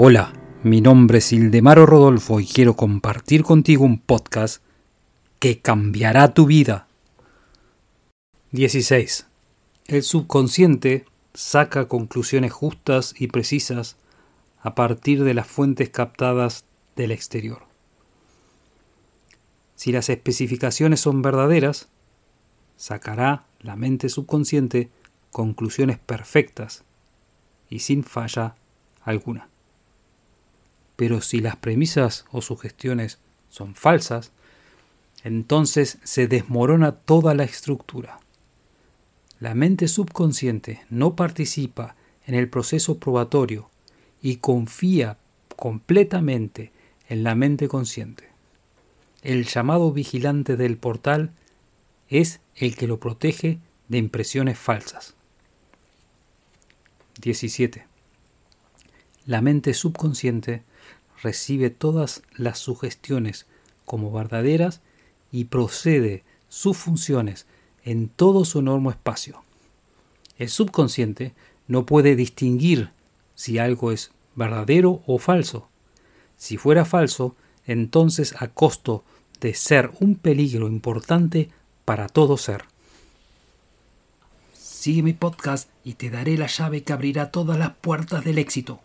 Hola, mi nombre es Ildemaro Rodolfo y quiero compartir contigo un podcast que cambiará tu vida. 16. El subconsciente saca conclusiones justas y precisas a partir de las fuentes captadas del exterior. Si las especificaciones son verdaderas, sacará la mente subconsciente conclusiones perfectas y sin falla alguna. Pero si las premisas o sugestiones son falsas, entonces se desmorona toda la estructura. La mente subconsciente no participa en el proceso probatorio y confía completamente en la mente consciente. El llamado vigilante del portal es el que lo protege de impresiones falsas. 17. La mente subconsciente recibe todas las sugestiones como verdaderas y procede sus funciones en todo su enorme espacio. El subconsciente no puede distinguir si algo es verdadero o falso. Si fuera falso, entonces a costo de ser un peligro importante para todo ser. Sigue mi podcast y te daré la llave que abrirá todas las puertas del éxito.